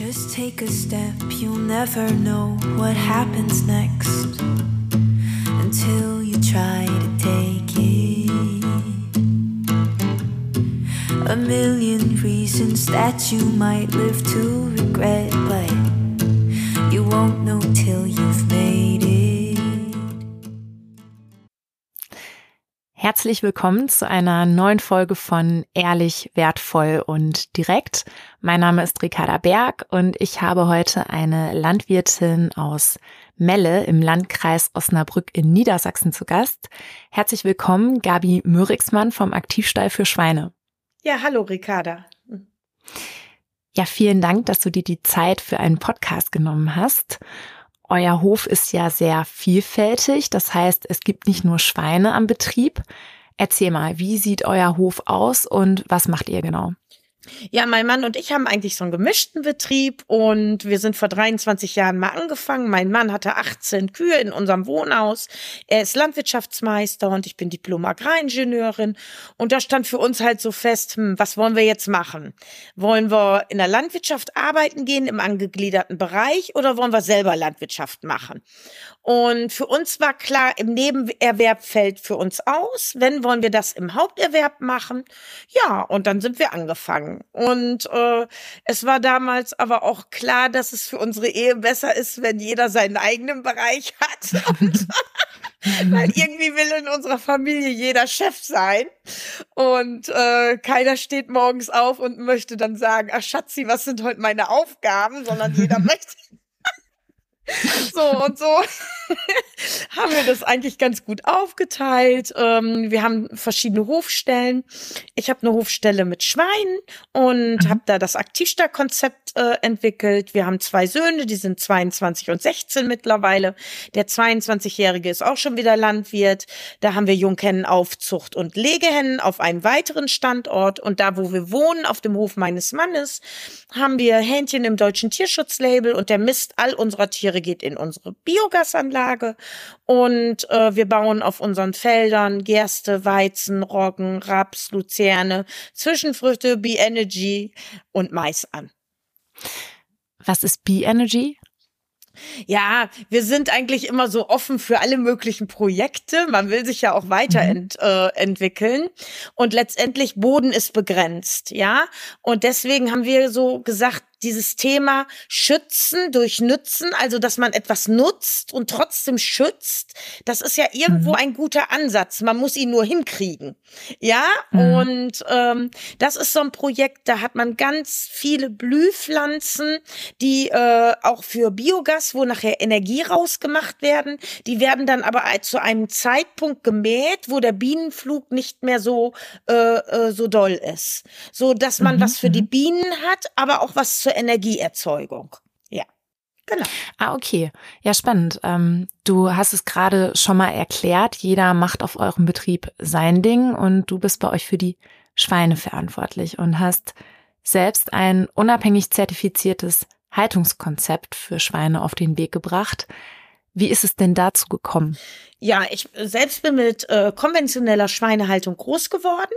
Just take a step, you'll never know what happens next until you try to take it. A million reasons that you might live to regret, but you won't know Herzlich willkommen zu einer neuen Folge von Ehrlich, Wertvoll und Direkt. Mein Name ist Ricarda Berg und ich habe heute eine Landwirtin aus Melle im Landkreis Osnabrück in Niedersachsen zu Gast. Herzlich willkommen, Gabi Mörixmann vom Aktivstall für Schweine. Ja, hallo Ricarda. Ja, vielen Dank, dass du dir die Zeit für einen Podcast genommen hast. Euer Hof ist ja sehr vielfältig. Das heißt, es gibt nicht nur Schweine am Betrieb. Erzähl mal, wie sieht euer Hof aus und was macht ihr genau? Ja, mein Mann und ich haben eigentlich so einen gemischten Betrieb und wir sind vor 23 Jahren mal angefangen. Mein Mann hatte 18 Kühe in unserem Wohnhaus. Er ist Landwirtschaftsmeister und ich bin Diplom-Agraringenieurin. Und da stand für uns halt so fest, hm, was wollen wir jetzt machen? Wollen wir in der Landwirtschaft arbeiten gehen im angegliederten Bereich oder wollen wir selber Landwirtschaft machen? Und für uns war klar, im Nebenerwerb fällt für uns aus. Wenn wollen wir das im Haupterwerb machen? Ja, und dann sind wir angefangen. Und äh, es war damals aber auch klar, dass es für unsere Ehe besser ist, wenn jeder seinen eigenen Bereich hat. Und, weil irgendwie will in unserer Familie jeder Chef sein. Und äh, keiner steht morgens auf und möchte dann sagen, ach Schatzi, was sind heute meine Aufgaben, sondern jeder möchte so und so haben wir das eigentlich ganz gut aufgeteilt. Ähm, wir haben verschiedene Hofstellen. Ich habe eine Hofstelle mit Schweinen und mhm. habe da das Aktivstar-Konzept äh, entwickelt. Wir haben zwei Söhne, die sind 22 und 16 mittlerweile. Der 22-Jährige ist auch schon wieder Landwirt. Da haben wir Junghennenaufzucht und Legehennen auf einem weiteren Standort. Und da, wo wir wohnen, auf dem Hof meines Mannes, haben wir Hähnchen im deutschen Tierschutzlabel und der Mist all unserer Tiere geht in unsere Biogasanlage und äh, wir bauen auf unseren Feldern Gerste, Weizen, Roggen, Raps, Luzerne, Zwischenfrüchte, Bee-Energy und Mais an. Was ist Bee-Energy? Ja, wir sind eigentlich immer so offen für alle möglichen Projekte. Man will sich ja auch weiterentwickeln. Mhm. Äh, und letztendlich Boden ist begrenzt, ja. Und deswegen haben wir so gesagt, dieses Thema Schützen durch Nützen, also dass man etwas nutzt und trotzdem schützt, das ist ja irgendwo mhm. ein guter Ansatz. Man muss ihn nur hinkriegen. Ja, mhm. und ähm, das ist so ein Projekt, da hat man ganz viele Blühpflanzen, die äh, auch für Biogas, wo nachher Energie rausgemacht werden, die werden dann aber zu einem Zeitpunkt gemäht, wo der Bienenflug nicht mehr so äh, äh, so doll ist, so dass man mhm. was für die mhm. Bienen hat, aber auch was zur zur Energieerzeugung. Ja. Genau. Ah, okay. Ja, spannend. Ähm, du hast es gerade schon mal erklärt. Jeder macht auf eurem Betrieb sein Ding und du bist bei euch für die Schweine verantwortlich und hast selbst ein unabhängig zertifiziertes Haltungskonzept für Schweine auf den Weg gebracht. Wie ist es denn dazu gekommen? Ja, ich selbst bin mit äh, konventioneller Schweinehaltung groß geworden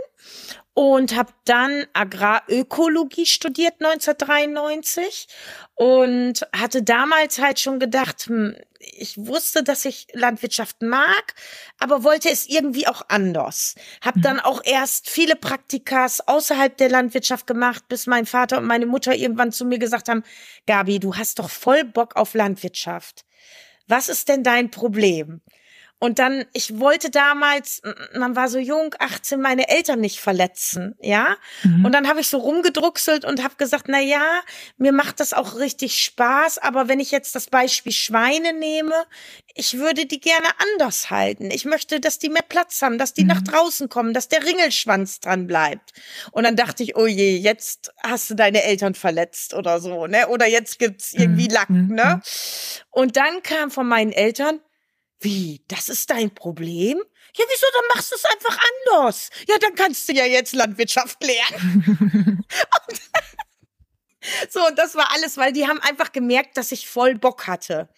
und habe dann Agrarökologie studiert 1993 und hatte damals halt schon gedacht, hm, ich wusste, dass ich Landwirtschaft mag, aber wollte es irgendwie auch anders. Hab mhm. dann auch erst viele Praktikas außerhalb der Landwirtschaft gemacht, bis mein Vater und meine Mutter irgendwann zu mir gesagt haben, Gabi, du hast doch voll Bock auf Landwirtschaft. Was ist denn dein Problem? Und dann, ich wollte damals, man war so jung, 18, meine Eltern nicht verletzen, ja. Mhm. Und dann habe ich so rumgedruckselt und habe gesagt, na ja, mir macht das auch richtig Spaß, aber wenn ich jetzt das Beispiel Schweine nehme, ich würde die gerne anders halten. Ich möchte, dass die mehr Platz haben, dass die mhm. nach draußen kommen, dass der Ringelschwanz dran bleibt. Und dann dachte ich, oh je, jetzt hast du deine Eltern verletzt oder so, ne? Oder jetzt gibt's irgendwie mhm. Lack, mhm. ne? Und dann kam von meinen Eltern, wie, das ist dein Problem? Ja, wieso, dann machst du es einfach anders. Ja, dann kannst du ja jetzt Landwirtschaft lernen. und, So, und das war alles, weil die haben einfach gemerkt, dass ich voll Bock hatte.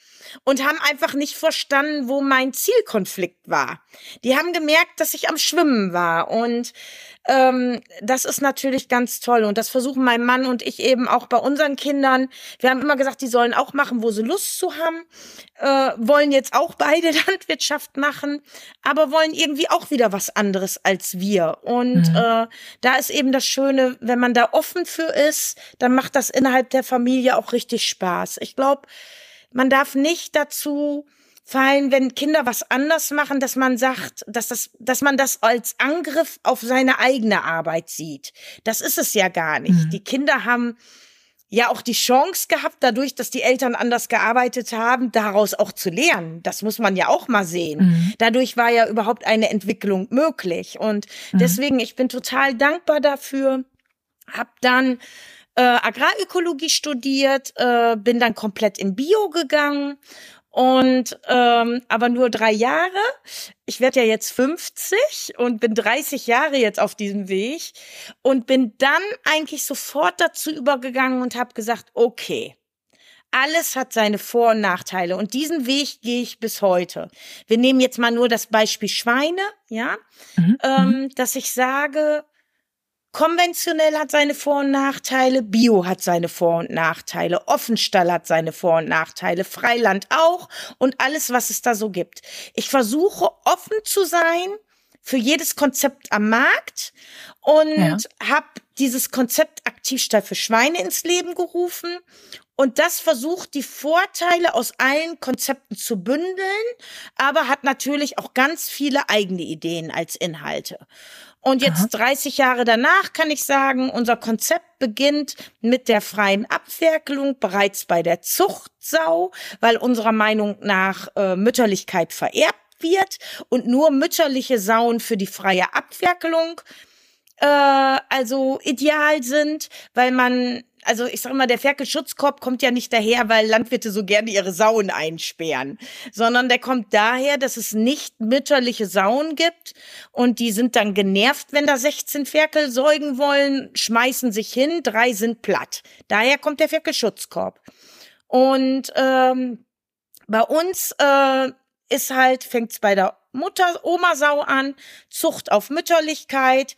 Und haben einfach nicht verstanden, wo mein Zielkonflikt war. Die haben gemerkt, dass ich am Schwimmen war. Und ähm, das ist natürlich ganz toll. Und das versuchen mein Mann und ich eben auch bei unseren Kindern. Wir haben immer gesagt, die sollen auch machen, wo sie Lust zu haben. Äh, wollen jetzt auch beide Landwirtschaft machen, aber wollen irgendwie auch wieder was anderes als wir. Und mhm. äh, da ist eben das Schöne, wenn man da offen für ist, dann macht das innerhalb der Familie auch richtig Spaß. Ich glaube, man darf nicht dazu fallen, wenn Kinder was anders machen, dass man sagt, dass das, dass man das als Angriff auf seine eigene Arbeit sieht. Das ist es ja gar nicht. Mhm. Die Kinder haben ja auch die Chance gehabt, dadurch, dass die Eltern anders gearbeitet haben, daraus auch zu lernen. Das muss man ja auch mal sehen. Mhm. Dadurch war ja überhaupt eine Entwicklung möglich. Und mhm. deswegen, ich bin total dankbar dafür. Hab dann äh, Agrarökologie studiert, äh, bin dann komplett in Bio gegangen und ähm, aber nur drei Jahre. Ich werde ja jetzt 50 und bin 30 Jahre jetzt auf diesem Weg und bin dann eigentlich sofort dazu übergegangen und habe gesagt, okay, alles hat seine Vor- und Nachteile und diesen Weg gehe ich bis heute. Wir nehmen jetzt mal nur das Beispiel Schweine, ja, mhm. ähm, mhm. dass ich sage, Konventionell hat seine Vor- und Nachteile, Bio hat seine Vor- und Nachteile, Offenstall hat seine Vor- und Nachteile, Freiland auch und alles, was es da so gibt. Ich versuche offen zu sein für jedes Konzept am Markt und ja. habe dieses Konzept Aktivstall für Schweine ins Leben gerufen und das versucht, die Vorteile aus allen Konzepten zu bündeln, aber hat natürlich auch ganz viele eigene Ideen als Inhalte. Und jetzt Aha. 30 Jahre danach kann ich sagen, unser Konzept beginnt mit der freien Abferkelung bereits bei der Zuchtsau, weil unserer Meinung nach äh, Mütterlichkeit vererbt wird und nur mütterliche Sauen für die freie Abferkelung äh, also ideal sind, weil man also ich sage mal, der Ferkelschutzkorb kommt ja nicht daher, weil Landwirte so gerne ihre Sauen einsperren, sondern der kommt daher, dass es nicht mütterliche Sauen gibt und die sind dann genervt, wenn da 16 Ferkel säugen wollen, schmeißen sich hin, drei sind platt. Daher kommt der Ferkelschutzkorb. Und ähm, bei uns äh, ist halt, fängt's bei der Mutter, Oma-Sau an, Zucht auf Mütterlichkeit,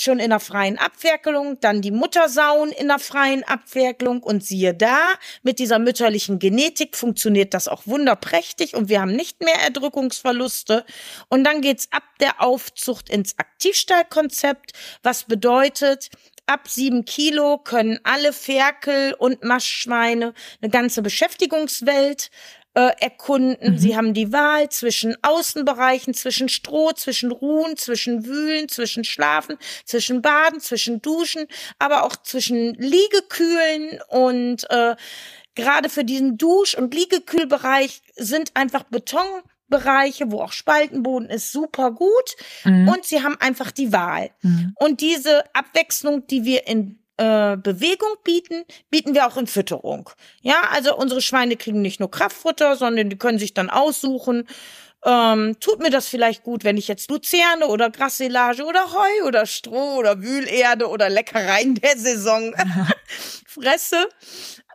schon in der freien Abferkelung, dann die Muttersauen in der freien Abferkelung. Und siehe da, mit dieser mütterlichen Genetik funktioniert das auch wunderprächtig und wir haben nicht mehr Erdrückungsverluste. Und dann geht's ab der Aufzucht ins Aktivstallkonzept, was bedeutet, ab sieben Kilo können alle Ferkel und Maschschweine eine ganze Beschäftigungswelt äh, erkunden. Mhm. Sie haben die Wahl zwischen Außenbereichen, zwischen Stroh, zwischen Ruhen, zwischen Wühlen, zwischen Schlafen, zwischen Baden, zwischen Duschen, aber auch zwischen Liegekühlen und äh, gerade für diesen Dusch- und Liegekühlbereich sind einfach Beton Bereiche, wo auch Spaltenboden ist, super gut. Mhm. Und sie haben einfach die Wahl. Mhm. Und diese Abwechslung, die wir in äh, Bewegung bieten, bieten wir auch in Fütterung. Ja, also unsere Schweine kriegen nicht nur Kraftfutter, sondern die können sich dann aussuchen, ähm, tut mir das vielleicht gut, wenn ich jetzt Luzerne oder Grassilage oder Heu oder Stroh oder Wühlerde oder Leckereien der Saison fresse.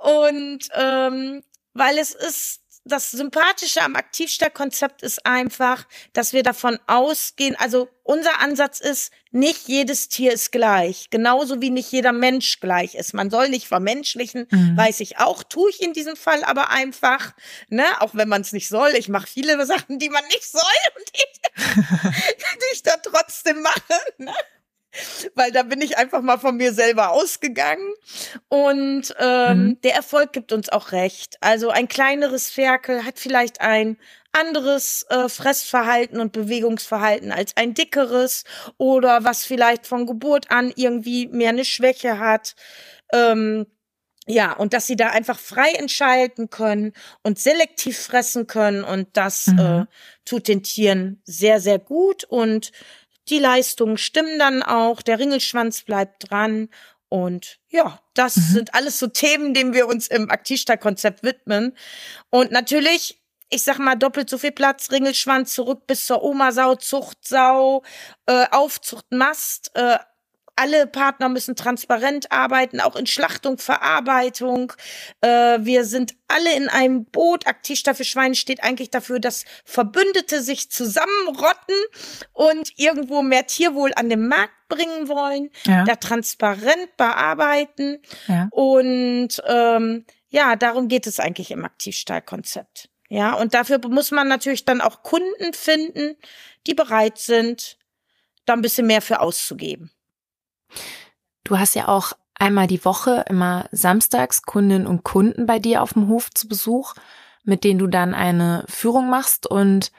Und ähm, weil es ist das Sympathische am Aktivstärkkonzept ist einfach, dass wir davon ausgehen, also unser Ansatz ist, nicht jedes Tier ist gleich, genauso wie nicht jeder Mensch gleich ist. Man soll nicht vermenschlichen, mhm. weiß ich auch, tue ich in diesem Fall aber einfach, ne, auch wenn man es nicht soll. Ich mache viele Sachen, die man nicht soll und die, die ich dann trotzdem mache. Ne? Weil da bin ich einfach mal von mir selber ausgegangen. Und ähm, mhm. der Erfolg gibt uns auch recht. Also ein kleineres Ferkel hat vielleicht ein anderes äh, Fressverhalten und Bewegungsverhalten als ein dickeres oder was vielleicht von Geburt an irgendwie mehr eine Schwäche hat. Ähm, ja, und dass sie da einfach frei entscheiden können und selektiv fressen können und das mhm. äh, tut den Tieren sehr, sehr gut und die Leistungen stimmen dann auch, der Ringelschwanz bleibt dran und ja, das mhm. sind alles so Themen, denen wir uns im Aktivstall-Konzept widmen. Und natürlich, ich sag mal, doppelt so viel Platz, Ringelschwanz zurück bis zur Oma-Sau, Zuchtsau, äh, Aufzucht, Mast, äh, alle Partner müssen transparent arbeiten, auch in Schlachtung, Verarbeitung. Äh, wir sind alle in einem Boot. Aktivstaffel Schwein steht eigentlich dafür, dass Verbündete sich zusammenrotten und irgendwo mehr Tierwohl an den Markt bringen wollen, ja. da transparent bearbeiten. Ja. Und ähm, ja, darum geht es eigentlich im Aktivstahlkonzept. Ja, und dafür muss man natürlich dann auch Kunden finden, die bereit sind, da ein bisschen mehr für auszugeben. Du hast ja auch einmal die Woche immer samstags Kundinnen und Kunden bei dir auf dem Hof zu Besuch, mit denen du dann eine Führung machst und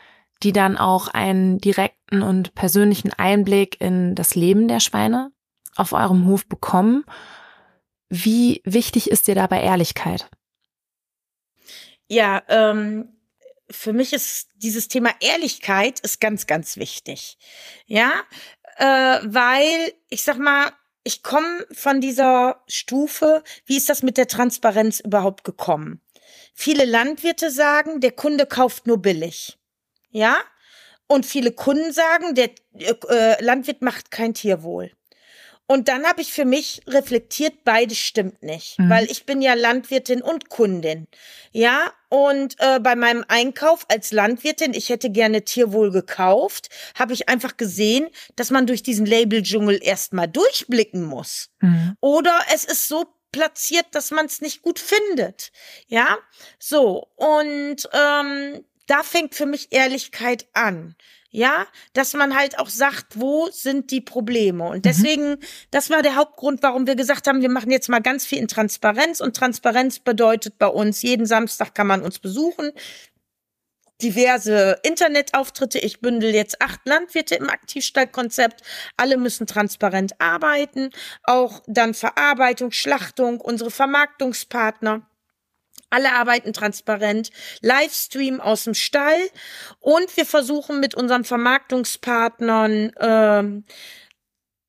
die dann auch einen direkten und persönlichen Einblick in das Leben der Schweine auf eurem Hof bekommen. Wie wichtig ist dir dabei Ehrlichkeit? Ja, ähm, für mich ist dieses Thema Ehrlichkeit ist ganz, ganz wichtig. Ja, äh, weil ich sag mal, ich komme von dieser Stufe, wie ist das mit der Transparenz überhaupt gekommen? Viele Landwirte sagen, der Kunde kauft nur billig. Ja? Und viele Kunden sagen, der äh, Landwirt macht kein Tierwohl. Und dann habe ich für mich reflektiert, beides stimmt nicht, mhm. weil ich bin ja Landwirtin und Kundin. Ja, und äh, bei meinem Einkauf als Landwirtin, ich hätte gerne Tierwohl gekauft, habe ich einfach gesehen, dass man durch diesen Labeldschungel erstmal durchblicken muss. Mhm. Oder es ist so platziert, dass man es nicht gut findet. Ja, so und ähm, da fängt für mich Ehrlichkeit an. Ja, dass man halt auch sagt, wo sind die Probleme? Und mhm. deswegen, mhm. das war der Hauptgrund, warum wir gesagt haben, wir machen jetzt mal ganz viel in Transparenz. Und Transparenz bedeutet bei uns, jeden Samstag kann man uns besuchen. Diverse Internetauftritte. Ich bündel jetzt acht Landwirte im Aktivstallkonzept. Alle müssen transparent arbeiten. Auch dann Verarbeitung, Schlachtung, unsere Vermarktungspartner. Alle arbeiten transparent, Livestream aus dem Stall und wir versuchen mit unseren Vermarktungspartnern ähm,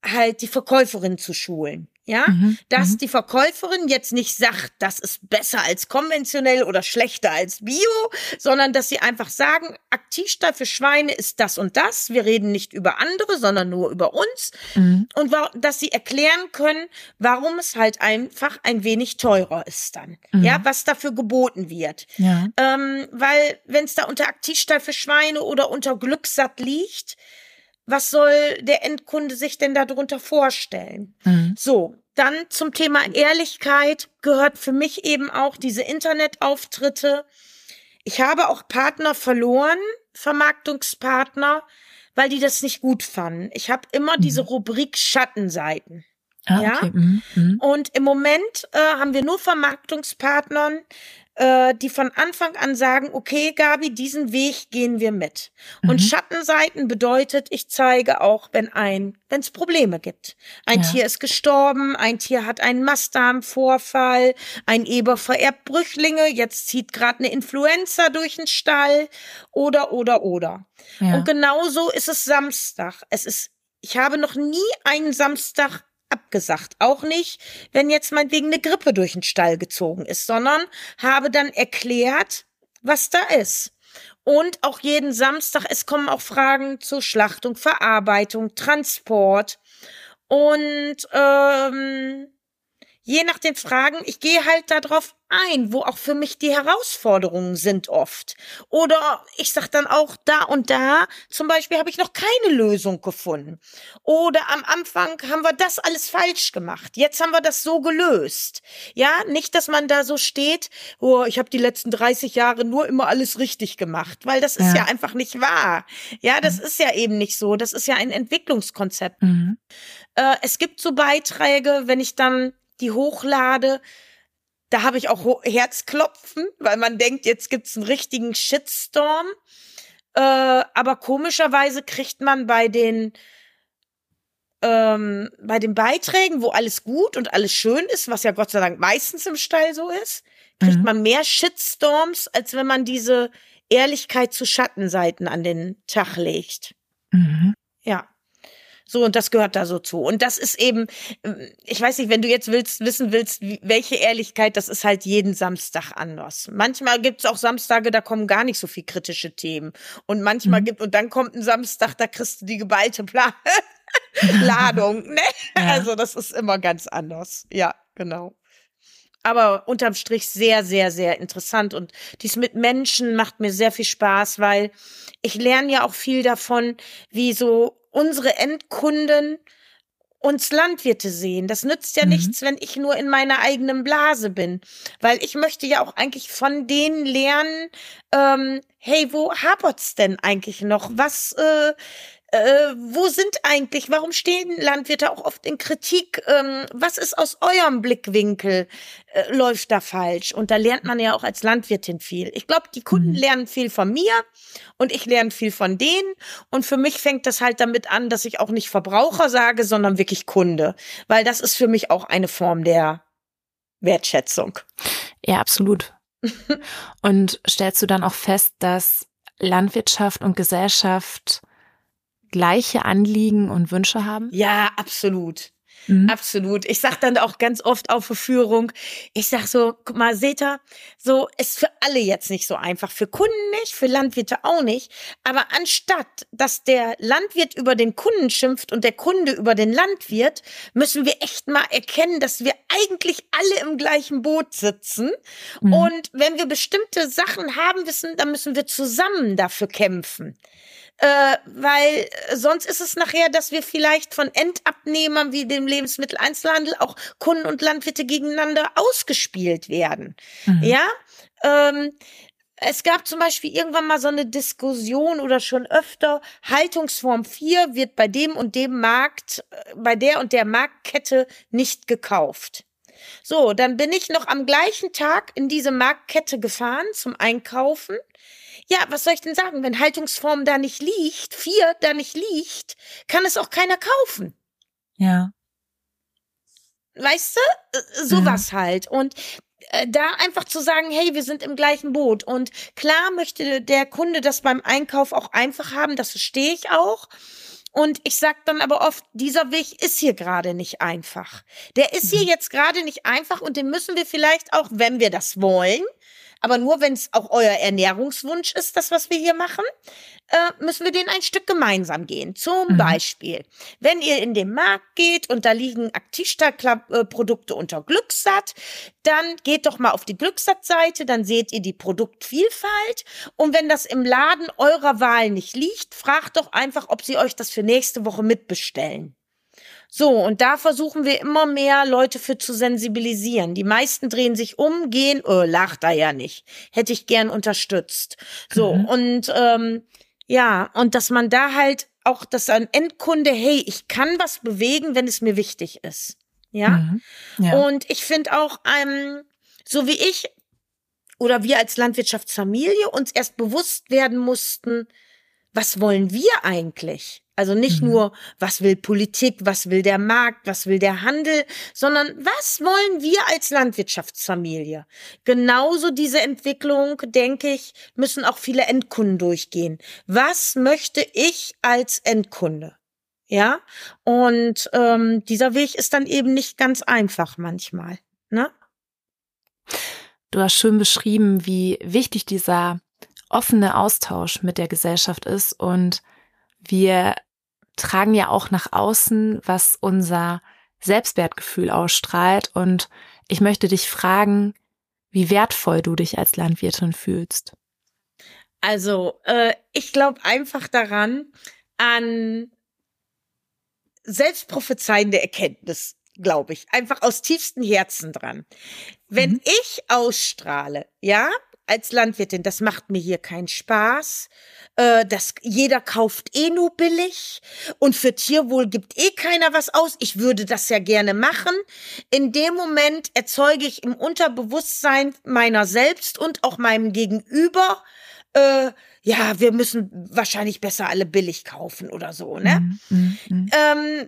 halt die Verkäuferin zu schulen. Ja, mhm, dass mhm. die Verkäuferin jetzt nicht sagt, das ist besser als konventionell oder schlechter als Bio, sondern dass sie einfach sagen, Aktivstall für Schweine ist das und das. Wir reden nicht über andere, sondern nur über uns. Mhm. Und dass sie erklären können, warum es halt einfach ein wenig teurer ist dann. Mhm. Ja, was dafür geboten wird. Ja. Ähm, weil wenn es da unter Aktivstall für Schweine oder unter Glückssatt liegt, was soll der Endkunde sich denn darunter vorstellen? Mhm. So, dann zum Thema Ehrlichkeit gehört für mich eben auch diese Internetauftritte. Ich habe auch Partner verloren, Vermarktungspartner, weil die das nicht gut fanden. Ich habe immer mhm. diese Rubrik Schattenseiten. Ah, ja. Okay. Mhm. mhm. Und im Moment äh, haben wir nur Vermarktungspartnern, äh, die von Anfang an sagen, okay, Gabi, diesen Weg gehen wir mit. Mhm. Und Schattenseiten bedeutet, ich zeige auch, wenn ein, wenn es Probleme gibt. Ein ja. Tier ist gestorben, ein Tier hat einen Mastdarmvorfall, ein Eber vererbt Brüchlinge, jetzt zieht gerade eine Influenza durch den Stall oder, oder, oder. Ja. Und genauso ist es Samstag. Es ist, ich habe noch nie einen Samstag abgesagt. Auch nicht, wenn jetzt meinetwegen eine Grippe durch den Stall gezogen ist, sondern habe dann erklärt, was da ist. Und auch jeden Samstag, es kommen auch Fragen zur Schlachtung, Verarbeitung, Transport. Und ähm, je nach den Fragen, ich gehe halt darauf ein, wo auch für mich die Herausforderungen sind oft. Oder ich sag dann auch da und da, zum Beispiel habe ich noch keine Lösung gefunden. Oder am Anfang haben wir das alles falsch gemacht. Jetzt haben wir das so gelöst. Ja, nicht, dass man da so steht, oh, ich habe die letzten 30 Jahre nur immer alles richtig gemacht, weil das ist ja, ja einfach nicht wahr. Ja, das mhm. ist ja eben nicht so. Das ist ja ein Entwicklungskonzept. Mhm. Äh, es gibt so Beiträge, wenn ich dann die hochlade, da habe ich auch Herzklopfen, weil man denkt, jetzt gibt's einen richtigen Shitstorm. Äh, aber komischerweise kriegt man bei den ähm, bei den Beiträgen, wo alles gut und alles schön ist, was ja Gott sei Dank meistens im Stall so ist, kriegt mhm. man mehr Shitstorms, als wenn man diese Ehrlichkeit zu Schattenseiten an den Tag legt. Mhm. Ja. So, und das gehört da so zu. Und das ist eben, äh, ich weiß nicht, wenn du jetzt willst, wissen willst, welche Ehrlichkeit, das ist halt jeden Samstag anders. Manchmal gibt's auch Samstage, da kommen gar nicht so viel kritische Themen. Und manchmal mhm. gibt, und dann kommt ein Samstag, da kriegst du die geballte Plane. Ladung, ne? Ja. Also das ist immer ganz anders. Ja, genau. Aber unterm Strich sehr, sehr, sehr interessant. Und dies mit Menschen macht mir sehr viel Spaß, weil ich lerne ja auch viel davon, wie so unsere Endkunden uns Landwirte sehen. Das nützt ja mhm. nichts, wenn ich nur in meiner eigenen Blase bin. Weil ich möchte ja auch eigentlich von denen lernen, ähm, hey, wo hapert's denn eigentlich noch? Was, äh, äh, wo sind eigentlich, warum stehen Landwirte auch oft in Kritik? Ähm, was ist aus eurem Blickwinkel, äh, läuft da falsch? Und da lernt man ja auch als Landwirtin viel. Ich glaube, die Kunden mhm. lernen viel von mir und ich lerne viel von denen. Und für mich fängt das halt damit an, dass ich auch nicht Verbraucher sage, sondern wirklich Kunde. Weil das ist für mich auch eine Form der Wertschätzung. Ja, absolut. und stellst du dann auch fest, dass Landwirtschaft und Gesellschaft gleiche Anliegen und Wünsche haben? Ja, absolut. Mhm. Absolut. Ich sag dann auch ganz oft auf Verführung, ich sag so, guck mal, seht ihr, so ist für alle jetzt nicht so einfach. Für Kunden nicht, für Landwirte auch nicht. Aber anstatt, dass der Landwirt über den Kunden schimpft und der Kunde über den Landwirt, müssen wir echt mal erkennen, dass wir eigentlich alle im gleichen Boot sitzen. Mhm. Und wenn wir bestimmte Sachen haben müssen, dann müssen wir zusammen dafür kämpfen äh, weil sonst ist es nachher, dass wir vielleicht von Endabnehmern wie dem Lebensmitteleinzelhandel auch Kunden und Landwirte gegeneinander ausgespielt werden. Mhm. Ja, ähm, es gab zum Beispiel irgendwann mal so eine Diskussion oder schon öfter, Haltungsform 4 wird bei dem und dem Markt, äh, bei der und der Marktkette nicht gekauft. So, dann bin ich noch am gleichen Tag in diese Marktkette gefahren zum Einkaufen ja, was soll ich denn sagen? Wenn Haltungsform da nicht liegt, vier da nicht liegt, kann es auch keiner kaufen. Ja. Weißt du? Äh, sowas mhm. halt. Und äh, da einfach zu sagen, hey, wir sind im gleichen Boot. Und klar möchte der Kunde das beim Einkauf auch einfach haben, das verstehe ich auch. Und ich sag dann aber oft, dieser Weg ist hier gerade nicht einfach. Der ist hier mhm. jetzt gerade nicht einfach und den müssen wir vielleicht auch, wenn wir das wollen, aber nur wenn es auch euer Ernährungswunsch ist, das, was wir hier machen, äh, müssen wir den ein Stück gemeinsam gehen. Zum mhm. Beispiel, wenn ihr in den Markt geht und da liegen Aktivstadt-Produkte unter Glückssatt, dann geht doch mal auf die Glückssatt-Seite, dann seht ihr die Produktvielfalt. Und wenn das im Laden eurer Wahl nicht liegt, fragt doch einfach, ob sie euch das für nächste Woche mitbestellen. So, und da versuchen wir immer mehr Leute für zu sensibilisieren. Die meisten drehen sich um, gehen, oh, lacht da ja nicht. Hätte ich gern unterstützt. So, mhm. und ähm, ja, und dass man da halt auch, dass ein Endkunde, hey, ich kann was bewegen, wenn es mir wichtig ist. Ja. Mhm. ja. Und ich finde auch, ähm, so wie ich oder wir als Landwirtschaftsfamilie uns erst bewusst werden mussten, was wollen wir eigentlich? Also nicht mhm. nur, was will Politik, was will der Markt, was will der Handel, sondern was wollen wir als Landwirtschaftsfamilie? Genauso diese Entwicklung, denke ich, müssen auch viele Endkunden durchgehen. Was möchte ich als Endkunde? Ja, und ähm, dieser Weg ist dann eben nicht ganz einfach manchmal. Ne? Du hast schön beschrieben, wie wichtig dieser offene Austausch mit der Gesellschaft ist und wir tragen ja auch nach außen, was unser Selbstwertgefühl ausstrahlt. Und ich möchte dich fragen, wie wertvoll du dich als Landwirtin fühlst. Also, äh, ich glaube einfach daran, an selbstprophezeiende Erkenntnis, glaube ich. Einfach aus tiefstem Herzen dran. Wenn mhm. ich ausstrahle, ja, als Landwirtin, das macht mir hier keinen Spaß. Äh, das, jeder kauft eh nur billig und für Tierwohl gibt eh keiner was aus. Ich würde das ja gerne machen. In dem Moment erzeuge ich im Unterbewusstsein meiner selbst und auch meinem Gegenüber, äh, ja, wir müssen wahrscheinlich besser alle billig kaufen oder so, ne? Mm, mm, mm. Ähm,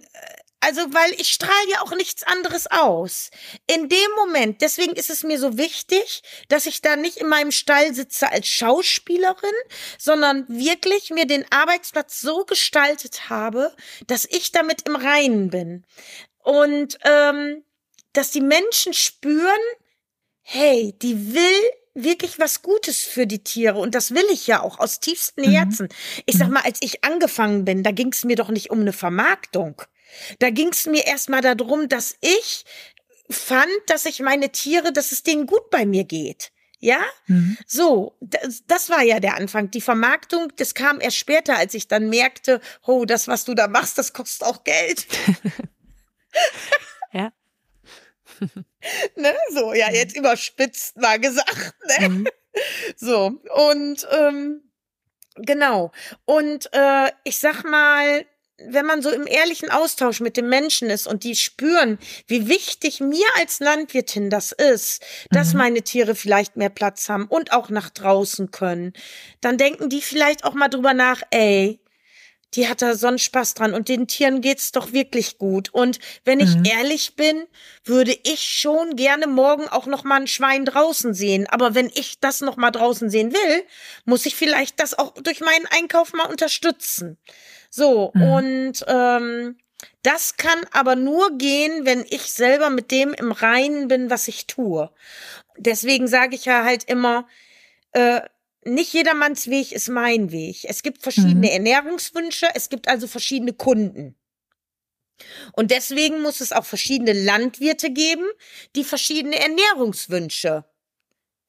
also, weil ich strahle ja auch nichts anderes aus. In dem Moment, deswegen ist es mir so wichtig, dass ich da nicht in meinem Stall sitze als Schauspielerin, sondern wirklich mir den Arbeitsplatz so gestaltet habe, dass ich damit im Reinen bin. Und ähm, dass die Menschen spüren, hey, die will wirklich was Gutes für die Tiere und das will ich ja auch aus tiefstem mhm. Herzen. Ich sag mhm. mal, als ich angefangen bin, da ging es mir doch nicht um eine Vermarktung. Da ging es mir erstmal darum, dass ich fand, dass ich meine Tiere, dass es denen gut bei mir geht. Ja, mhm. so, das, das war ja der Anfang. Die Vermarktung, das kam erst später, als ich dann merkte, oh, das, was du da machst, das kostet auch Geld. ja. ne, so, ja, jetzt mhm. überspitzt mal gesagt. Ne? Mhm. So, und ähm, genau. Und äh, ich sag mal, wenn man so im ehrlichen Austausch mit den Menschen ist und die spüren, wie wichtig mir als Landwirtin das ist, dass mhm. meine Tiere vielleicht mehr Platz haben und auch nach draußen können, dann denken die vielleicht auch mal drüber nach, ey, die hat da so einen Spaß dran und den Tieren geht's doch wirklich gut. Und wenn ich mhm. ehrlich bin, würde ich schon gerne morgen auch noch mal ein Schwein draußen sehen. Aber wenn ich das noch mal draußen sehen will, muss ich vielleicht das auch durch meinen Einkauf mal unterstützen. So, mhm. und ähm, das kann aber nur gehen, wenn ich selber mit dem im Reinen bin, was ich tue. Deswegen sage ich ja halt immer, äh, nicht jedermanns Weg ist mein Weg. Es gibt verschiedene mhm. Ernährungswünsche, es gibt also verschiedene Kunden. Und deswegen muss es auch verschiedene Landwirte geben, die verschiedene Ernährungswünsche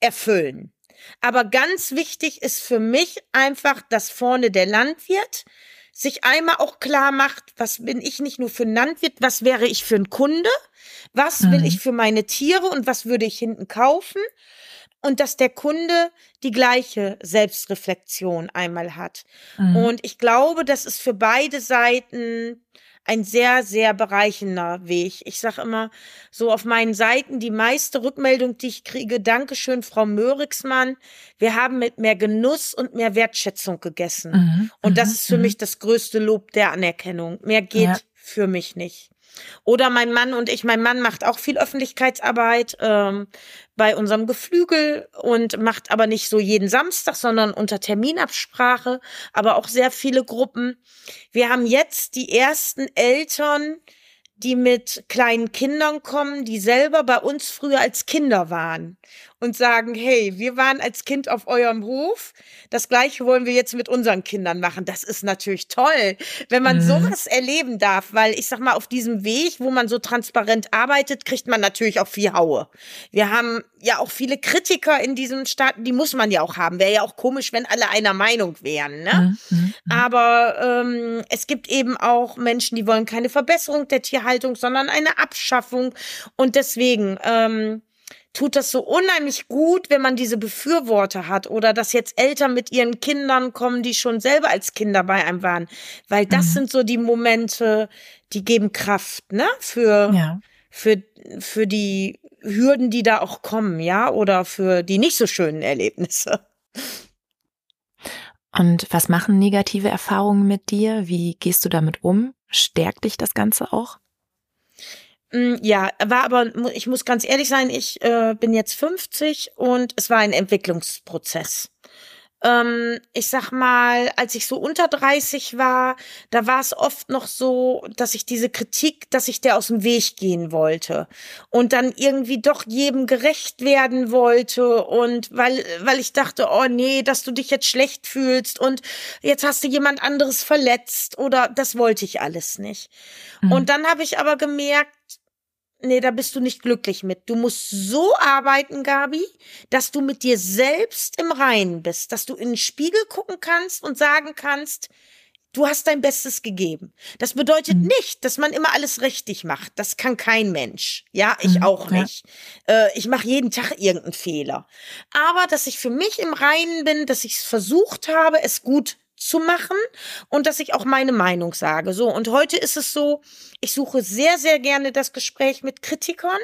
erfüllen. Aber ganz wichtig ist für mich einfach, dass vorne der Landwirt sich einmal auch klar macht, was bin ich nicht nur für ein Landwirt, was wäre ich für ein Kunde, was mhm. will ich für meine Tiere und was würde ich hinten kaufen und dass der Kunde die gleiche Selbstreflexion einmal hat. Mhm. Und ich glaube, das ist für beide Seiten ein sehr, sehr bereichender Weg. Ich sage immer so auf meinen Seiten die meiste Rückmeldung, die ich kriege, Dankeschön, Frau Möriksmann. Wir haben mit mehr Genuss und mehr Wertschätzung gegessen. Mhm. Und das mhm. ist für mhm. mich das größte Lob der Anerkennung. Mehr geht ja. für mich nicht. Oder mein Mann und ich, mein Mann macht auch viel Öffentlichkeitsarbeit ähm, bei unserem Geflügel und macht aber nicht so jeden Samstag, sondern unter Terminabsprache, aber auch sehr viele Gruppen. Wir haben jetzt die ersten Eltern, die mit kleinen Kindern kommen, die selber bei uns früher als Kinder waren und sagen, hey, wir waren als Kind auf eurem Hof, das gleiche wollen wir jetzt mit unseren Kindern machen. Das ist natürlich toll, wenn man mhm. sowas erleben darf, weil ich sag mal, auf diesem Weg, wo man so transparent arbeitet, kriegt man natürlich auch viel Haue. Wir haben ja auch viele Kritiker in diesen Staaten, die muss man ja auch haben. Wäre ja auch komisch, wenn alle einer Meinung wären. Ne? Mhm. mhm. Aber ähm, es gibt eben auch Menschen, die wollen keine Verbesserung der Tierhaltung, sondern eine Abschaffung. Und deswegen ähm, tut das so unheimlich gut, wenn man diese Befürworter hat oder dass jetzt Eltern mit ihren Kindern kommen, die schon selber als Kinder bei einem waren, weil das mhm. sind so die Momente, die geben Kraft, ne, für ja. für für die Hürden, die da auch kommen, ja, oder für die nicht so schönen Erlebnisse. Und was machen negative Erfahrungen mit dir? Wie gehst du damit um? Stärkt dich das Ganze auch? Mm, ja, war aber, ich muss ganz ehrlich sein, ich äh, bin jetzt 50 und es war ein Entwicklungsprozess. Ähm, ich sag mal, als ich so unter 30 war, da war es oft noch so, dass ich diese Kritik, dass ich der aus dem Weg gehen wollte und dann irgendwie doch jedem gerecht werden wollte und weil, weil ich dachte, oh nee, dass du dich jetzt schlecht fühlst und jetzt hast du jemand anderes verletzt oder das wollte ich alles nicht. Mhm. Und dann habe ich aber gemerkt, nee, da bist du nicht glücklich mit. Du musst so arbeiten, Gabi, dass du mit dir selbst im Reinen bist, dass du in den Spiegel gucken kannst und sagen kannst, du hast dein Bestes gegeben. Das bedeutet mhm. nicht, dass man immer alles richtig macht. Das kann kein Mensch. Ja, ich mhm, auch nicht. Ja. Äh, ich mache jeden Tag irgendeinen Fehler. Aber dass ich für mich im Reinen bin, dass ich es versucht habe, es gut zu machen und dass ich auch meine Meinung sage. So, und heute ist es so, ich suche sehr, sehr gerne das Gespräch mit Kritikern,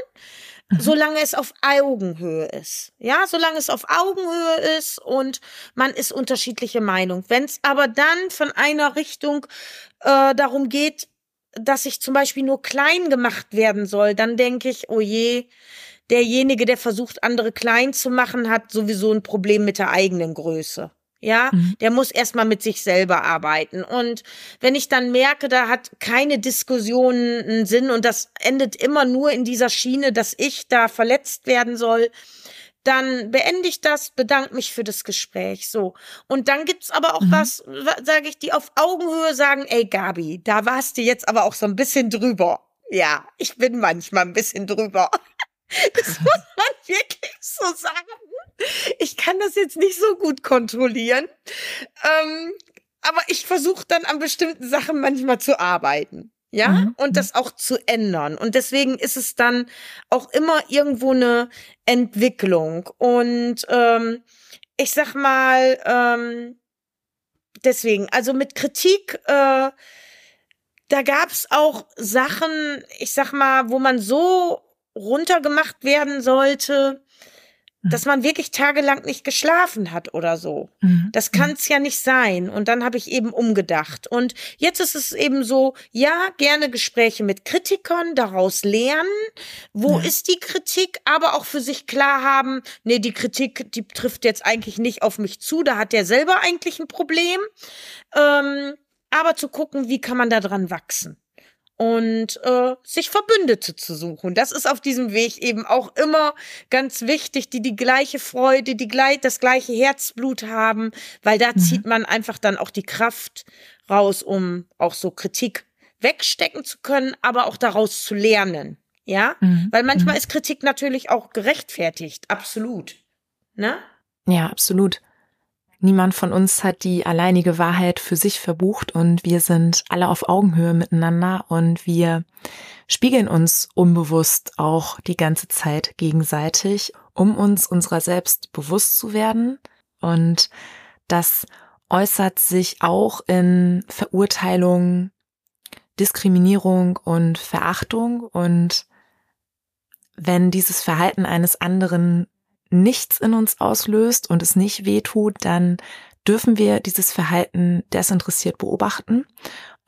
mhm. solange es auf Augenhöhe ist. Ja, solange es auf Augenhöhe ist und man ist unterschiedliche Meinung. Wenn es aber dann von einer Richtung äh, darum geht, dass ich zum Beispiel nur klein gemacht werden soll, dann denke ich, oh je, derjenige, der versucht, andere klein zu machen, hat sowieso ein Problem mit der eigenen Größe. Ja, mhm. der muss erstmal mit sich selber arbeiten. Und wenn ich dann merke, da hat keine Diskussion einen Sinn und das endet immer nur in dieser Schiene, dass ich da verletzt werden soll, dann beende ich das, bedanke mich für das Gespräch. So. Und dann gibt's aber auch Mhm. was, sage ich, die auf Augenhöhe sagen, ey Gabi, da warst du jetzt aber auch so ein bisschen drüber. Ja, ich bin manchmal ein bisschen drüber. Das muss man wirklich so sagen. Ich kann das jetzt nicht so gut kontrollieren. Ähm, aber ich versuche dann an bestimmten Sachen manchmal zu arbeiten. Ja, Mhm. und das auch zu ändern. Und deswegen ist es dann auch immer irgendwo eine Entwicklung. Und ähm, ich sag mal, ähm, deswegen, also mit Kritik, äh, da gab's auch Sachen, ich sag mal, wo man so runtergemacht werden sollte, dass man wirklich tagelang nicht geschlafen hat oder so. Mhm. Das kann's ja nicht sein. Und dann habe ich eben umgedacht. Und jetzt ist es eben so, ja, gerne Gespräche mit Kritikern, daraus lernen. Wo Ja. ist die Kritik? Aber auch für sich klar haben, nee, die Kritik, die trifft jetzt eigentlich nicht auf mich zu. Da hat der selber eigentlich ein Problem. Ähm, aber zu gucken, wie kann man da dran wachsen? Und äh, sich Verbündete zu suchen. Das ist auf diesem Weg eben auch immer ganz wichtig, die die gleiche Freude, die gleich, das gleiche Herzblut haben, weil da Mhm. zieht man einfach dann auch die Kraft raus, um auch so Kritik wegstecken zu können, aber auch daraus zu lernen. Ja, Mhm. weil manchmal Mhm. ist Kritik natürlich auch gerechtfertigt, absolut. Ne? Ja, absolut. Niemand von uns hat die alleinige Wahrheit für sich verbucht und wir sind alle auf Augenhöhe miteinander und wir spiegeln uns unbewusst auch die ganze Zeit gegenseitig, um uns unserer selbst bewusst zu werden. Und das äußert sich auch in Verurteilung, Diskriminierung und Verachtung. Und wenn dieses Verhalten eines anderen nichts in uns auslöst und es nicht wehtut, dann dürfen wir dieses Verhalten desinteressiert beobachten.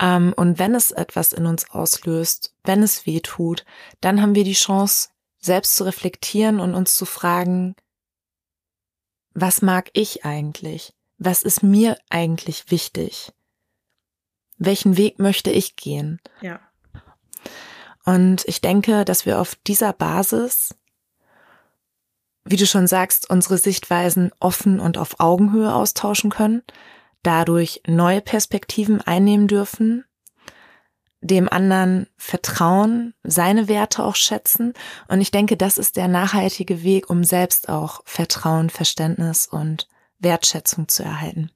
Ähm, und wenn es etwas in uns auslöst, wenn es wehtut, dann haben wir die Chance, selbst zu reflektieren und uns zu fragen, was mag ich eigentlich? Was ist mir eigentlich wichtig? Welchen Weg möchte ich gehen? Ja. Und ich denke, dass wir auf dieser Basis wie du schon sagst, unsere Sichtweisen offen und auf Augenhöhe austauschen können, dadurch neue Perspektiven einnehmen dürfen, dem anderen vertrauen, seine Werte auch schätzen. Und ich denke, das ist der nachhaltige Weg, um selbst auch Vertrauen, Verständnis und Wertschätzung zu erhalten.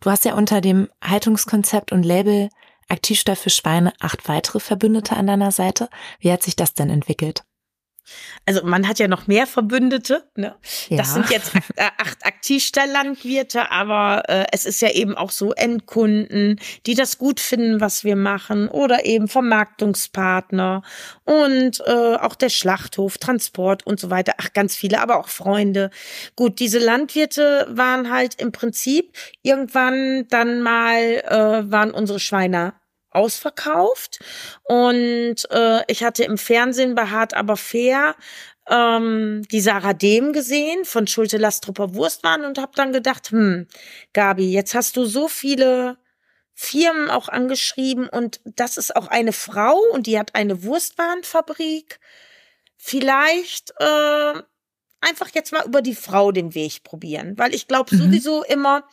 Du hast ja unter dem Haltungskonzept und Label Aktivstoff für Schweine acht weitere Verbündete an deiner Seite. Wie hat sich das denn entwickelt? Also man hat ja noch mehr Verbündete. Ne? Ja. Das sind jetzt acht, Aktivstalllandwirte, aber äh, es ist ja eben auch so Endkunden, die das gut finden, was wir machen, oder eben Vermarktungspartner und äh, auch der Schlachthof, Transport und so weiter. Ach, ganz viele, aber auch Freunde. Gut, diese Landwirte waren halt im Prinzip irgendwann dann mal äh, waren unsere Schweine ausverkauft und äh, ich hatte im Fernsehen bei Hart aber fair ähm, die Sarah Dehm gesehen von Schulte Lastrupper Wurstwaren und habe dann gedacht, hm, Gabi, jetzt hast du so viele Firmen auch angeschrieben und das ist auch eine Frau und die hat eine Wurstwarenfabrik. Vielleicht äh, einfach jetzt mal über die Frau den Weg probieren, weil ich glaube Mhm. sowieso immer,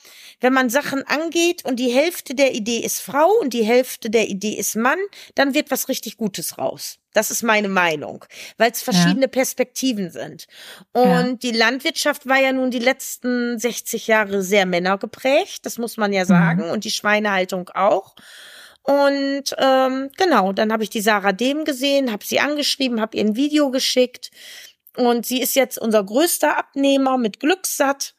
wenn man Sachen angeht und die Hälfte der Idee ist Frau und die Hälfte der Idee ist Mann, dann wird was richtig Gutes raus. Das ist meine Meinung, weil es verschiedene Perspektiven sind. Und Ja. die Landwirtschaft war ja nun die letzten 60 Jahre sehr männergeprägt, das muss man ja sagen, und die Schweinehaltung auch. Und ähm, genau, dann habe ich die Sarah Dehm gesehen, habe sie angeschrieben, habe ihr ein Video geschickt. Und sie ist jetzt unser größter Abnehmer mit Glückssatt.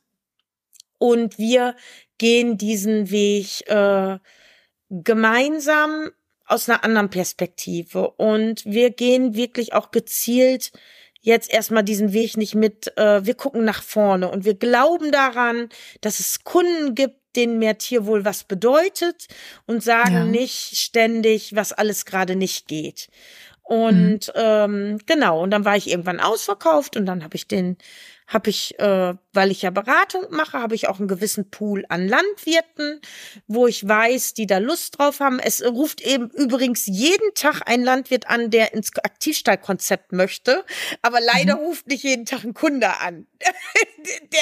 Und wir gehen diesen Weg äh, gemeinsam aus einer anderen Perspektive. Und wir gehen wirklich auch gezielt jetzt erstmal diesen Weg nicht mit, äh, wir gucken nach vorne und wir glauben daran, dass es Kunden gibt, denen mehr Tierwohl was bedeutet und sagen Ja. nicht ständig, was alles gerade nicht geht. Und mhm. ähm, genau, und dann war ich irgendwann ausverkauft und dann habe ich den habe ich, äh, weil ich ja Beratung mache, habe ich auch einen gewissen Pool an Landwirten, wo ich weiß, die da Lust drauf haben. Es ruft eben übrigens jeden Tag ein Landwirt an, der ins Aktivstallkonzept möchte, aber leider mhm. ruft nicht jeden Tag ein Kunde an. der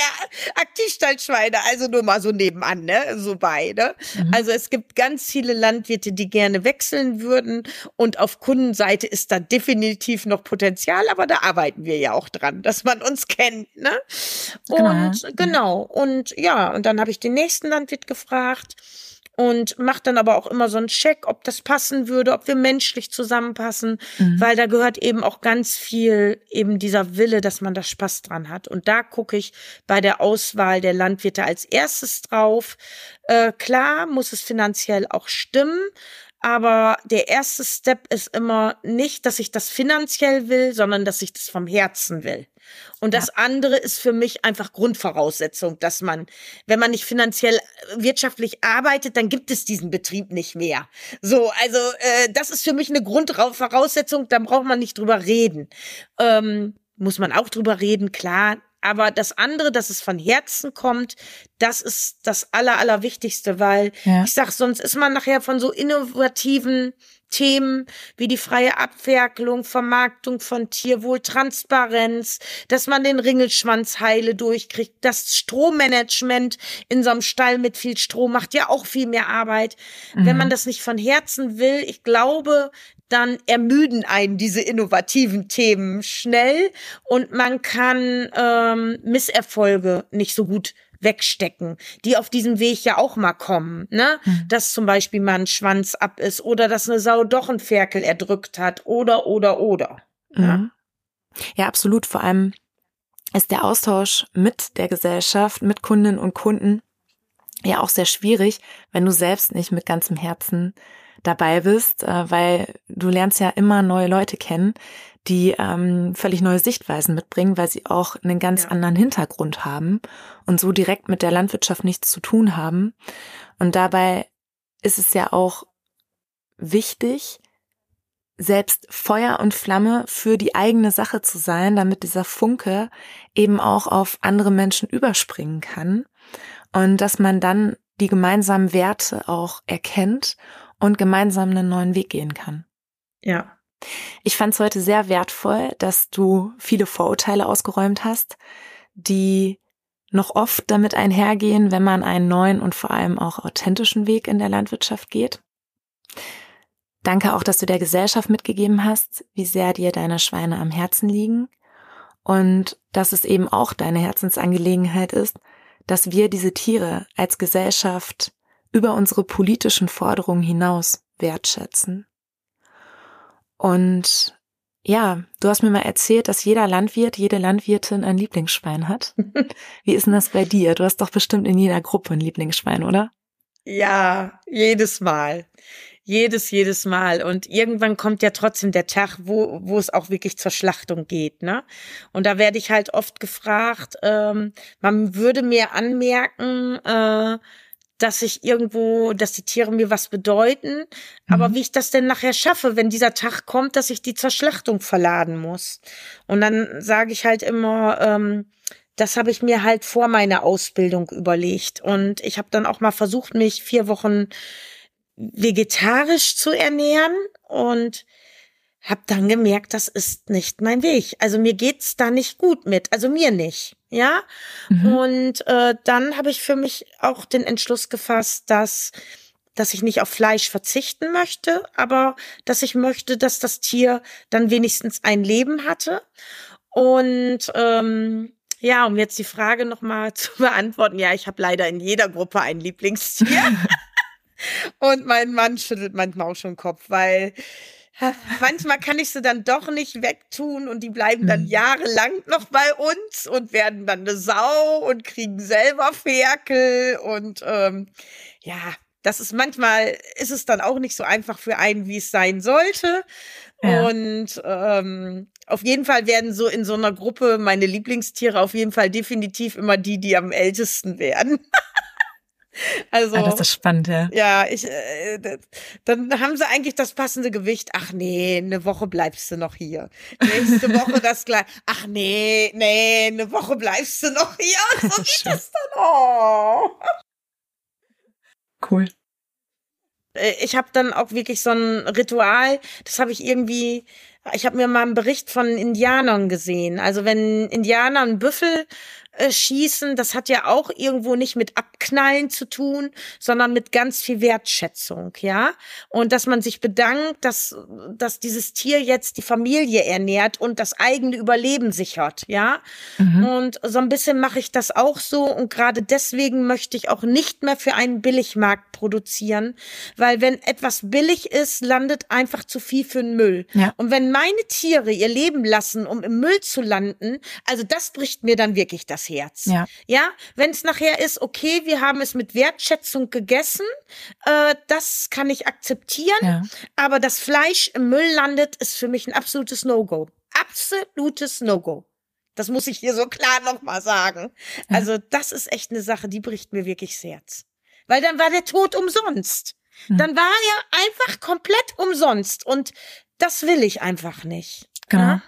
Aktivstallschweine, also nur mal so nebenan, ne, so beide. Mhm. Also es gibt ganz viele Landwirte, die gerne wechseln würden und auf Kundenseite ist da definitiv noch Potenzial, aber da arbeiten wir ja auch dran, dass man uns kennt ne? Genau. Und genau, genau. und ja, und dann habe ich den nächsten Landwirt gefragt und macht dann aber auch immer so einen Check, ob das passen würde, ob wir menschlich zusammenpassen, mhm. weil da gehört eben auch ganz viel eben dieser Wille, dass man da Spaß dran hat. Und da gucke ich bei der Auswahl der Landwirte als erstes drauf. Äh, klar muss es finanziell auch stimmen, aber der erste Step ist immer nicht, dass ich das finanziell will, sondern dass ich das vom Herzen will. Und das ja. andere ist für mich einfach Grundvoraussetzung, dass man, wenn man nicht finanziell äh, wirtschaftlich arbeitet, dann gibt es diesen Betrieb nicht mehr. So, also äh, das ist für mich eine Grundvoraussetzung, da braucht man nicht drüber reden. Ähm, muss man auch drüber reden, klar, aber das andere, dass es von Herzen kommt, das ist das Aller, Allerwichtigste, weil ja. ich sag, sonst ist man nachher von so innovativen Themen wie die freie Abwerkelung, Vermarktung von Tierwohl, Transparenz, dass man den Ringelschwanz heile durchkriegt, das Strommanagement in so einem Stall mit viel Strom macht ja auch viel mehr Arbeit. Mhm. Wenn man das nicht von Herzen will, ich glaube, dann ermüden einen diese innovativen Themen schnell und man kann ähm, Misserfolge nicht so gut wegstecken, die auf diesem Weg ja auch mal kommen, ne? Mhm. Dass zum Beispiel mal ein Schwanz ab ist oder dass eine Sau doch einen Ferkel erdrückt hat oder, oder, oder. Mhm. Ja? ja, absolut. Vor allem ist der Austausch mit der Gesellschaft, mit Kundinnen und Kunden ja auch sehr schwierig, wenn du selbst nicht mit ganzem Herzen dabei bist, äh, weil du lernst ja immer neue Leute kennen, die ähm, völlig neue Sichtweisen mitbringen, weil sie auch einen ganz ja. anderen Hintergrund haben und so direkt mit der Landwirtschaft nichts zu tun haben. Und dabei ist es ja auch wichtig, selbst Feuer und Flamme für die eigene Sache zu sein, damit dieser Funke eben auch auf andere Menschen überspringen kann und dass man dann die gemeinsamen Werte auch erkennt und gemeinsam einen neuen Weg gehen kann. Ja, ich fand es heute sehr wertvoll, dass du viele Vorurteile ausgeräumt hast, die noch oft damit einhergehen, wenn man einen neuen und vor allem auch authentischen Weg in der Landwirtschaft geht. Danke auch, dass du der Gesellschaft mitgegeben hast, wie sehr dir deine Schweine am Herzen liegen und dass es eben auch deine Herzensangelegenheit ist, dass wir diese Tiere als Gesellschaft über unsere politischen Forderungen hinaus wertschätzen. Und ja, du hast mir mal erzählt, dass jeder Landwirt, jede Landwirtin ein Lieblingsschwein hat. Wie ist denn das bei dir? Du hast doch bestimmt in jeder Gruppe ein Lieblingsschwein, oder? Ja, jedes Mal. Jedes, jedes Mal. Und irgendwann kommt ja trotzdem der Tag, wo, wo es auch wirklich zur Schlachtung geht, ne? Und da werde ich halt oft gefragt, ähm, man würde mir anmerken, äh, dass ich irgendwo, dass die Tiere mir was bedeuten. Mhm. Aber wie ich das denn nachher schaffe, wenn dieser Tag kommt, dass ich die zur Schlachtung verladen muss. Und dann sage ich halt immer, ähm, das habe ich mir halt vor meiner Ausbildung überlegt. Und ich habe dann auch mal versucht, mich vier Wochen vegetarisch zu ernähren und habe dann gemerkt, das ist nicht mein Weg. Also mir geht's da nicht gut mit, also mir nicht, ja. Mhm. Und äh, dann habe ich für mich auch den Entschluss gefasst, dass dass ich nicht auf Fleisch verzichten möchte, aber dass ich möchte, dass das Tier dann wenigstens ein Leben hatte. Und ähm, ja, um jetzt die Frage nochmal zu beantworten, ja, ich habe leider in jeder Gruppe ein Lieblingstier. Und mein Mann schüttelt manchmal auch schon den Kopf, weil manchmal kann ich sie dann doch nicht wegtun und die bleiben dann mhm. jahrelang noch bei uns und werden dann eine Sau und kriegen selber Ferkel und ähm, ja, das ist manchmal ist es dann auch nicht so einfach für einen, wie es sein sollte. Ja. Und ähm, auf jeden Fall werden so in so einer Gruppe meine Lieblingstiere auf jeden Fall definitiv immer die, die am ältesten werden. Also, ah, das ist spannend, ja. Ja, ich, äh, dann haben sie eigentlich das passende Gewicht. Ach nee, eine Woche bleibst du noch hier. Nächste Woche das gleich. Ach nee, nee, eine Woche bleibst du noch hier. Und so geht das dann. Oh. Cool. Äh, ich habe dann auch wirklich so ein Ritual, das habe ich irgendwie, ich habe mir mal einen Bericht von Indianern gesehen. Also wenn Indianer einen Büffel äh, schießen, das hat ja auch irgendwo nicht mit Abknallen zu tun, sondern mit ganz viel Wertschätzung, ja. Und dass man sich bedankt, dass, dass dieses Tier jetzt die Familie ernährt und das eigene Überleben sichert, ja. Mhm. Und so ein bisschen mache ich das auch so und gerade deswegen möchte ich auch nicht mehr für einen Billigmarkt produzieren, weil wenn etwas billig ist, landet einfach zu viel für den Müll. Ja. Und wenn meine Tiere ihr Leben lassen, um im Müll zu landen, also das bricht mir dann wirklich das Herz. Ja, ja? wenn es nachher ist, okay, wir haben es mit Wertschätzung gegessen, äh, das kann ich akzeptieren, ja. aber das Fleisch im Müll landet, ist für mich ein absolutes No-Go. Absolutes No-Go. Das muss ich hier so klar nochmal sagen. Ja. Also das ist echt eine Sache, die bricht mir wirklich das Herz. Weil dann war der Tod umsonst. Hm. Dann war er einfach komplett umsonst. Und das will ich einfach nicht. Genau. Ja.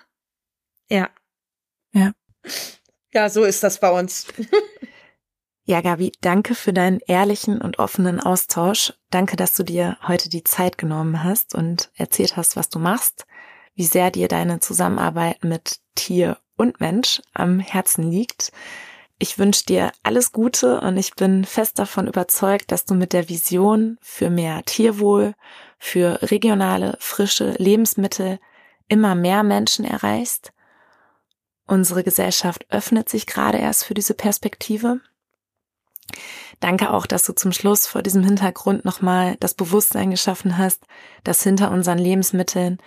Ja. Ja, so ist das bei uns. ja, Gabi, danke für deinen ehrlichen und offenen Austausch. Danke, dass du dir heute die Zeit genommen hast und erzählt hast, was du machst, wie sehr dir deine Zusammenarbeit mit Tier und Mensch am Herzen liegt. Ich wünsche dir alles Gute und ich bin fest davon überzeugt, dass du mit der Vision für mehr Tierwohl, für regionale, frische Lebensmittel immer mehr Menschen erreichst Unsere Gesellschaft öffnet sich gerade erst für diese Perspektive. Danke auch, dass du zum Schluss vor diesem Hintergrund nochmal das Bewusstsein geschaffen hast, dass hinter unseren Lebensmitteln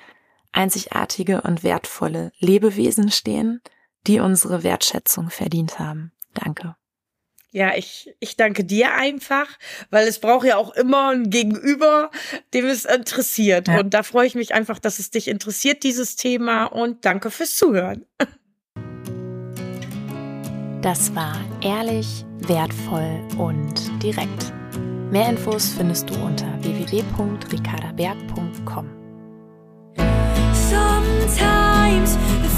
einzigartige und wertvolle Lebewesen stehen, die unsere Wertschätzung verdient haben. Danke. Ja, ich, ich danke dir einfach, weil es braucht ja auch immer ein Gegenüber, dem es interessiert. Ja. Und da freue ich mich einfach, dass es dich interessiert, dieses Thema. Und danke fürs Zuhören. Das war ehrlich, wertvoll und direkt. Mehr Infos findest du unter www.ricardaberg.com. Sometimes the